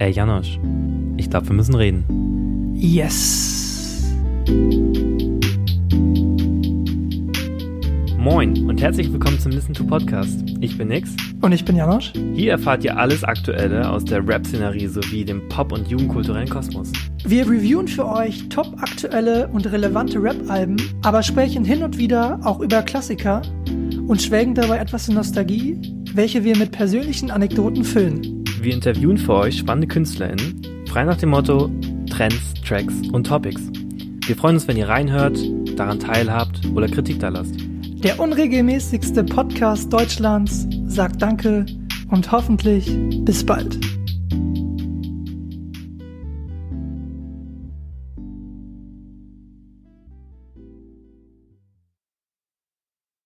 Ey Janosch, ich glaube, wir müssen reden. Yes. Moin und herzlich willkommen zum Listen to Podcast. Ich bin Nix. Und ich bin Janosch. Hier erfahrt ihr alles Aktuelle aus der Rap-Szenerie sowie dem Pop- und jugendkulturellen Kosmos. Wir reviewen für euch top aktuelle und relevante Rap-Alben, aber sprechen hin und wieder auch über Klassiker und schwelgen dabei etwas in Nostalgie, welche wir mit persönlichen Anekdoten füllen. Wir interviewen für euch spannende KünstlerInnen, frei nach dem Motto Trends, Tracks und Topics. Wir freuen uns, wenn ihr reinhört, daran teilhabt oder Kritik da lasst. Der unregelmäßigste Podcast Deutschlands sagt Danke und hoffentlich bis bald.